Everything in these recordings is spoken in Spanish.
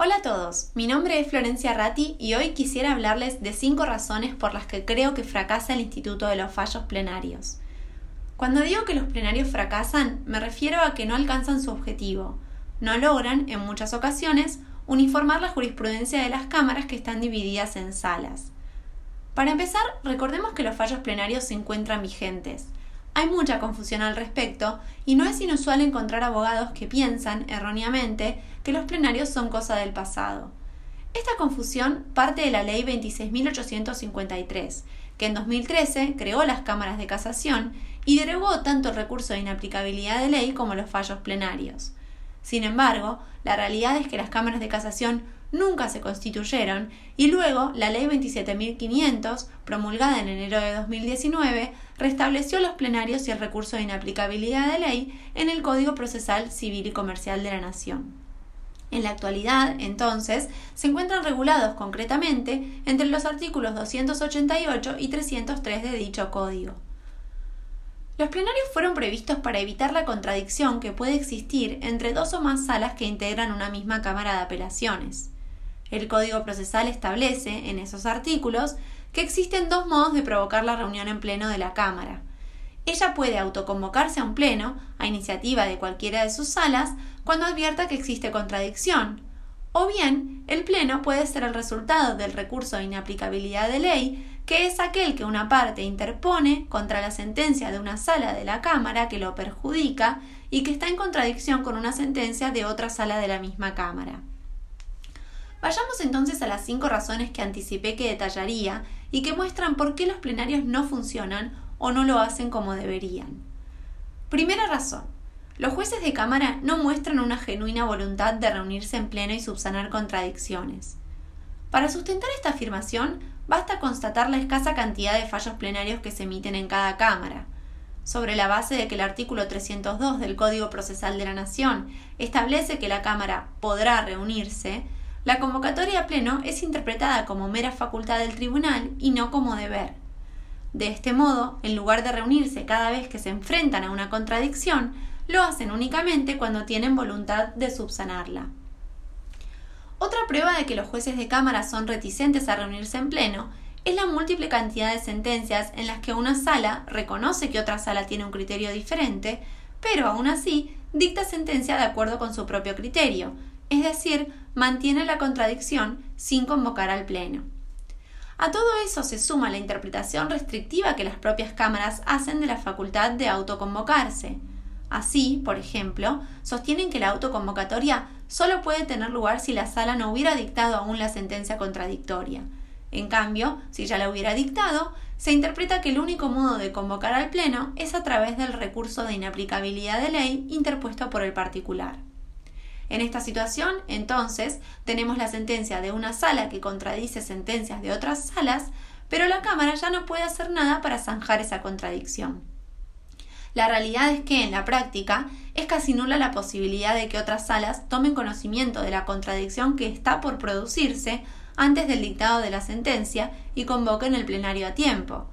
Hola a todos, mi nombre es Florencia Ratti y hoy quisiera hablarles de cinco razones por las que creo que fracasa el Instituto de los Fallos Plenarios. Cuando digo que los plenarios fracasan, me refiero a que no alcanzan su objetivo, no logran, en muchas ocasiones, uniformar la jurisprudencia de las cámaras que están divididas en salas. Para empezar, recordemos que los fallos plenarios se encuentran vigentes. Hay mucha confusión al respecto y no es inusual encontrar abogados que piensan, erróneamente, que los plenarios son cosa del pasado. Esta confusión parte de la Ley 26.853, que en 2013 creó las cámaras de casación y derogó tanto el recurso de inaplicabilidad de ley como los fallos plenarios. Sin embargo, la realidad es que las cámaras de casación nunca se constituyeron y luego la Ley 27.500, promulgada en enero de 2019, restableció los plenarios y el recurso de inaplicabilidad de ley en el Código Procesal Civil y Comercial de la Nación. En la actualidad, entonces, se encuentran regulados concretamente entre los artículos 288 y 303 de dicho código. Los plenarios fueron previstos para evitar la contradicción que puede existir entre dos o más salas que integran una misma Cámara de Apelaciones. El Código Procesal establece, en esos artículos, que existen dos modos de provocar la reunión en pleno de la Cámara. Ella puede autoconvocarse a un pleno, a iniciativa de cualquiera de sus salas, cuando advierta que existe contradicción, o bien el pleno puede ser el resultado del recurso de inaplicabilidad de ley que es aquel que una parte interpone contra la sentencia de una sala de la Cámara que lo perjudica y que está en contradicción con una sentencia de otra sala de la misma Cámara. Vayamos entonces a las cinco razones que anticipé que detallaría y que muestran por qué los plenarios no funcionan o no lo hacen como deberían. Primera razón. Los jueces de Cámara no muestran una genuina voluntad de reunirse en pleno y subsanar contradicciones. Para sustentar esta afirmación, basta constatar la escasa cantidad de fallos plenarios que se emiten en cada Cámara. Sobre la base de que el artículo 302 del Código Procesal de la Nación establece que la Cámara podrá reunirse, la convocatoria a pleno es interpretada como mera facultad del tribunal y no como deber. De este modo, en lugar de reunirse cada vez que se enfrentan a una contradicción, lo hacen únicamente cuando tienen voluntad de subsanarla. Otra prueba de que los jueces de Cámara son reticentes a reunirse en pleno es la múltiple cantidad de sentencias en las que una sala reconoce que otra sala tiene un criterio diferente, pero aún así dicta sentencia de acuerdo con su propio criterio, es decir, mantiene la contradicción sin convocar al pleno. A todo eso se suma la interpretación restrictiva que las propias cámaras hacen de la facultad de autoconvocarse. Así, por ejemplo, sostienen que la autoconvocatoria solo puede tener lugar si la sala no hubiera dictado aún la sentencia contradictoria. En cambio, si ya la hubiera dictado, se interpreta que el único modo de convocar al Pleno es a través del recurso de inaplicabilidad de ley interpuesto por el particular. En esta situación, entonces, tenemos la sentencia de una sala que contradice sentencias de otras salas, pero la Cámara ya no puede hacer nada para zanjar esa contradicción. La realidad es que en la práctica es casi nula la posibilidad de que otras salas tomen conocimiento de la contradicción que está por producirse antes del dictado de la sentencia y convoquen el plenario a tiempo.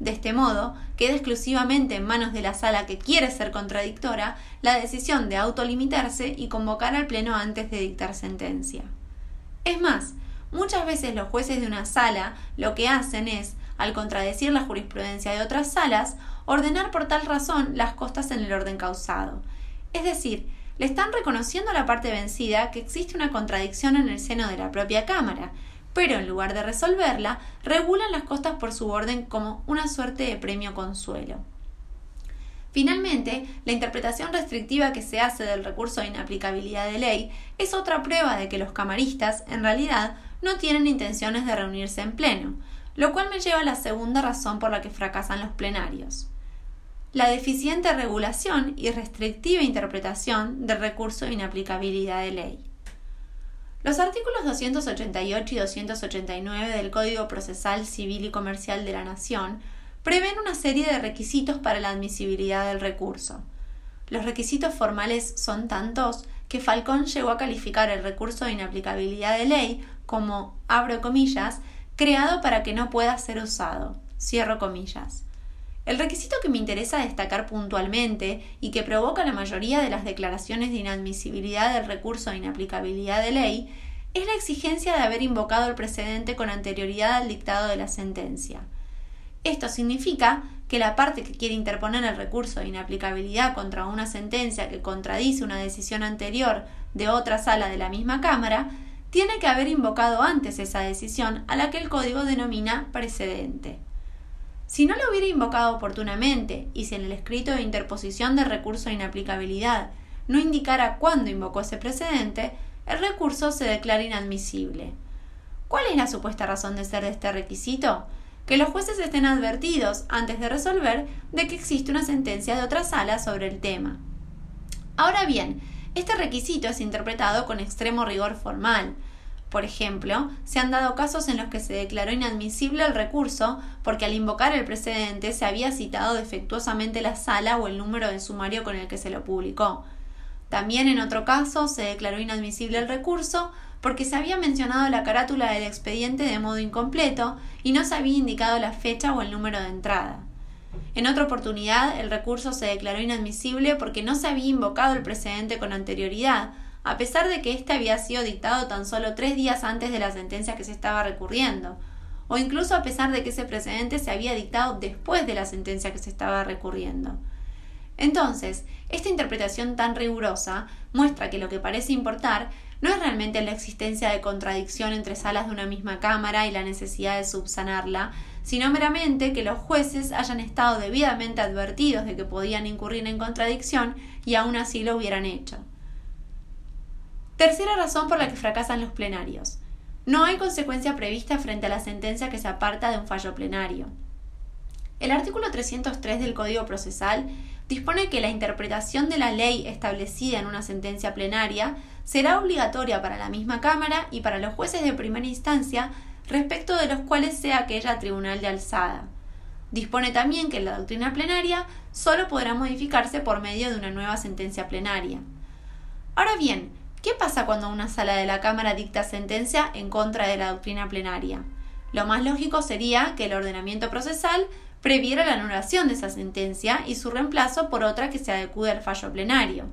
De este modo, queda exclusivamente en manos de la sala que quiere ser contradictora la decisión de autolimitarse y convocar al pleno antes de dictar sentencia. Es más, muchas veces los jueces de una sala lo que hacen es, al contradecir la jurisprudencia de otras salas, ordenar por tal razón las costas en el orden causado. Es decir, le están reconociendo a la parte vencida que existe una contradicción en el seno de la propia Cámara, pero en lugar de resolverla, regulan las costas por su orden como una suerte de premio consuelo. Finalmente, la interpretación restrictiva que se hace del recurso de inaplicabilidad de ley es otra prueba de que los camaristas, en realidad, no tienen intenciones de reunirse en pleno, lo cual me lleva a la segunda razón por la que fracasan los plenarios la deficiente regulación y restrictiva interpretación del recurso de inaplicabilidad de ley. Los artículos 288 y 289 del Código Procesal Civil y Comercial de la Nación prevén una serie de requisitos para la admisibilidad del recurso. Los requisitos formales son tantos que Falcón llegó a calificar el recurso de inaplicabilidad de ley como, abro comillas, creado para que no pueda ser usado, cierro comillas. El requisito que me interesa destacar puntualmente y que provoca la mayoría de las declaraciones de inadmisibilidad del recurso de inaplicabilidad de ley es la exigencia de haber invocado el precedente con anterioridad al dictado de la sentencia. Esto significa que la parte que quiere interponer el recurso de inaplicabilidad contra una sentencia que contradice una decisión anterior de otra sala de la misma Cámara tiene que haber invocado antes esa decisión a la que el código denomina precedente. Si no lo hubiera invocado oportunamente y si en el escrito de interposición del recurso de inaplicabilidad no indicara cuándo invocó ese precedente, el recurso se declara inadmisible. ¿Cuál es la supuesta razón de ser de este requisito? Que los jueces estén advertidos, antes de resolver, de que existe una sentencia de otra sala sobre el tema. Ahora bien, este requisito es interpretado con extremo rigor formal, por ejemplo, se han dado casos en los que se declaró inadmisible el recurso porque al invocar el precedente se había citado defectuosamente la sala o el número de sumario con el que se lo publicó. También en otro caso se declaró inadmisible el recurso porque se había mencionado la carátula del expediente de modo incompleto y no se había indicado la fecha o el número de entrada. En otra oportunidad, el recurso se declaró inadmisible porque no se había invocado el precedente con anterioridad, a pesar de que éste había sido dictado tan solo tres días antes de la sentencia que se estaba recurriendo, o incluso a pesar de que ese precedente se había dictado después de la sentencia que se estaba recurriendo. Entonces, esta interpretación tan rigurosa muestra que lo que parece importar no es realmente la existencia de contradicción entre salas de una misma Cámara y la necesidad de subsanarla, sino meramente que los jueces hayan estado debidamente advertidos de que podían incurrir en contradicción y aún así lo hubieran hecho. Tercera razón por la que fracasan los plenarios. No hay consecuencia prevista frente a la sentencia que se aparta de un fallo plenario. El artículo 303 del Código Procesal dispone que la interpretación de la ley establecida en una sentencia plenaria será obligatoria para la misma Cámara y para los jueces de primera instancia respecto de los cuales sea aquella tribunal de alzada. Dispone también que la doctrina plenaria solo podrá modificarse por medio de una nueva sentencia plenaria. Ahora bien, ¿Qué pasa cuando una sala de la Cámara dicta sentencia en contra de la doctrina plenaria? Lo más lógico sería que el ordenamiento procesal previera la anulación de esa sentencia y su reemplazo por otra que se adecue al fallo plenario.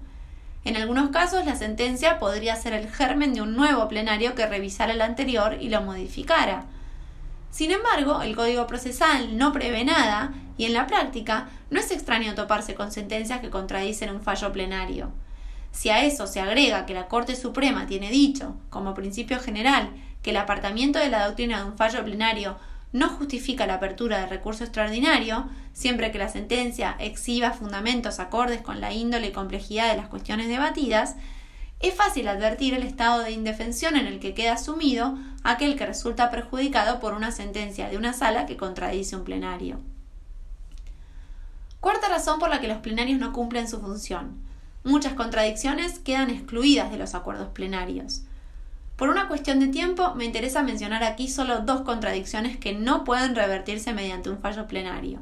En algunos casos, la sentencia podría ser el germen de un nuevo plenario que revisara el anterior y lo modificara. Sin embargo, el Código Procesal no prevé nada y en la práctica no es extraño toparse con sentencias que contradicen un fallo plenario. Si a eso se agrega que la Corte Suprema tiene dicho, como principio general, que el apartamiento de la doctrina de un fallo plenario no justifica la apertura de recurso extraordinario, siempre que la sentencia exhiba fundamentos acordes con la índole y complejidad de las cuestiones debatidas, es fácil advertir el estado de indefensión en el que queda sumido aquel que resulta perjudicado por una sentencia de una sala que contradice un plenario. Cuarta razón por la que los plenarios no cumplen su función. Muchas contradicciones quedan excluidas de los acuerdos plenarios. Por una cuestión de tiempo, me interesa mencionar aquí solo dos contradicciones que no pueden revertirse mediante un fallo plenario.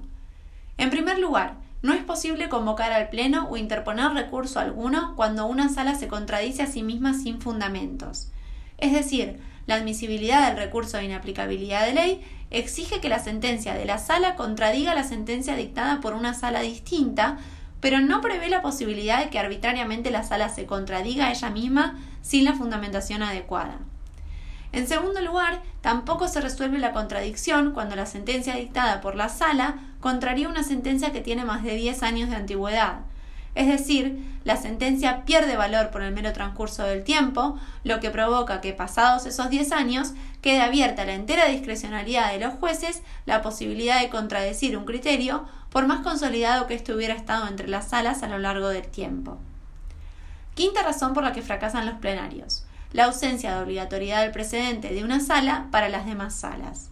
En primer lugar, no es posible convocar al Pleno o interponer recurso alguno cuando una sala se contradice a sí misma sin fundamentos. Es decir, la admisibilidad del recurso de inaplicabilidad de ley exige que la sentencia de la sala contradiga la sentencia dictada por una sala distinta pero no prevé la posibilidad de que arbitrariamente la sala se contradiga a ella misma sin la fundamentación adecuada. En segundo lugar, tampoco se resuelve la contradicción cuando la sentencia dictada por la sala contraría una sentencia que tiene más de 10 años de antigüedad. Es decir, la sentencia pierde valor por el mero transcurso del tiempo, lo que provoca que pasados esos 10 años quede abierta la entera discrecionalidad de los jueces la posibilidad de contradecir un criterio por más consolidado que éste hubiera estado entre las salas a lo largo del tiempo. Quinta razón por la que fracasan los plenarios. La ausencia de obligatoriedad del precedente de una sala para las demás salas.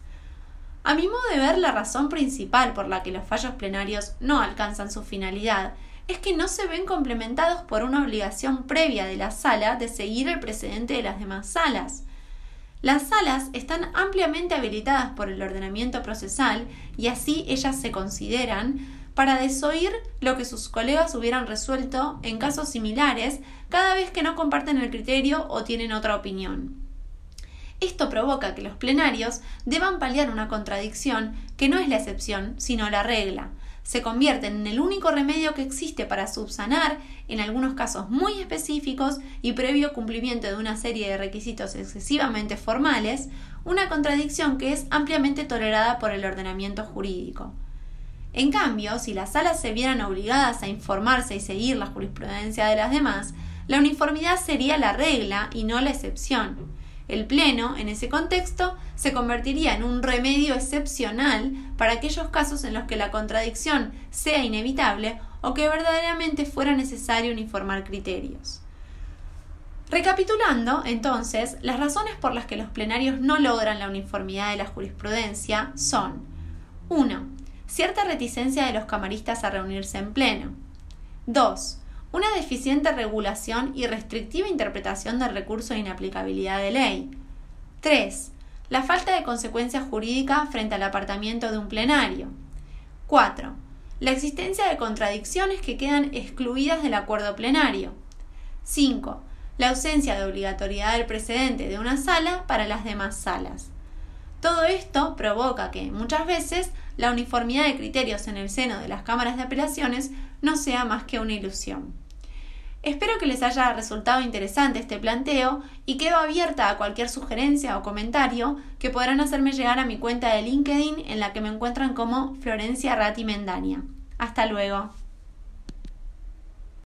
A mi modo de ver, la razón principal por la que los fallos plenarios no alcanzan su finalidad es que no se ven complementados por una obligación previa de la sala de seguir el precedente de las demás salas. Las salas están ampliamente habilitadas por el ordenamiento procesal y así ellas se consideran para desoír lo que sus colegas hubieran resuelto en casos similares cada vez que no comparten el criterio o tienen otra opinión. Esto provoca que los plenarios deban paliar una contradicción que no es la excepción, sino la regla, se convierten en el único remedio que existe para subsanar, en algunos casos muy específicos y previo cumplimiento de una serie de requisitos excesivamente formales, una contradicción que es ampliamente tolerada por el ordenamiento jurídico. En cambio, si las salas se vieran obligadas a informarse y seguir la jurisprudencia de las demás, la uniformidad sería la regla y no la excepción. El Pleno, en ese contexto, se convertiría en un remedio excepcional para aquellos casos en los que la contradicción sea inevitable o que verdaderamente fuera necesario uniformar criterios. Recapitulando, entonces, las razones por las que los plenarios no logran la uniformidad de la jurisprudencia son 1. Cierta reticencia de los camaristas a reunirse en pleno. 2 una deficiente regulación y restrictiva interpretación del recurso de inaplicabilidad de ley. 3. La falta de consecuencia jurídica frente al apartamiento de un plenario. 4. La existencia de contradicciones que quedan excluidas del acuerdo plenario. 5. La ausencia de obligatoriedad del precedente de una sala para las demás salas. Todo esto provoca que, muchas veces, la uniformidad de criterios en el seno de las cámaras de apelaciones no sea más que una ilusión. Espero que les haya resultado interesante este planteo y quedo abierta a cualquier sugerencia o comentario que podrán hacerme llegar a mi cuenta de LinkedIn en la que me encuentran como Florencia Ratti Mendaña. Hasta luego.